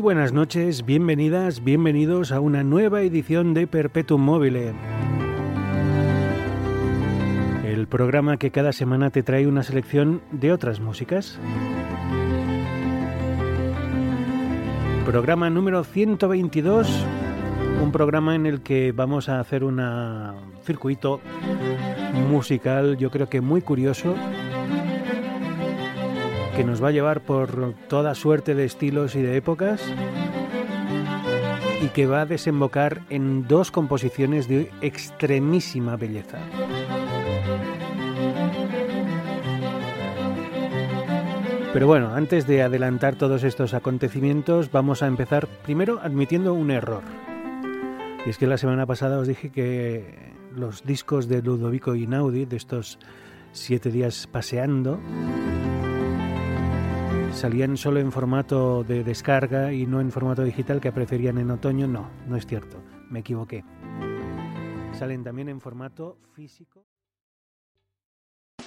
Buenas noches, bienvenidas, bienvenidos a una nueva edición de Perpetuum Mobile. El programa que cada semana te trae una selección de otras músicas. Programa número 122, un programa en el que vamos a hacer un circuito musical, yo creo que muy curioso, que nos va a llevar por toda suerte de estilos y de épocas y que va a desembocar en dos composiciones de extremísima belleza. Pero bueno, antes de adelantar todos estos acontecimientos, vamos a empezar primero admitiendo un error. Y es que la semana pasada os dije que los discos de Ludovico Inaudi, de estos siete días paseando, salían solo en formato de descarga y no en formato digital que preferían en otoño. No, no es cierto, me equivoqué. Salen también en formato físico.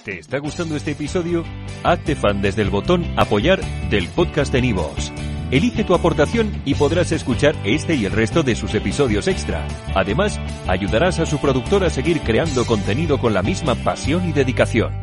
¿Te está gustando este episodio? Hazte fan desde el botón apoyar del podcast de Nivos. Elige tu aportación y podrás escuchar este y el resto de sus episodios extra. Además, ayudarás a su productor a seguir creando contenido con la misma pasión y dedicación.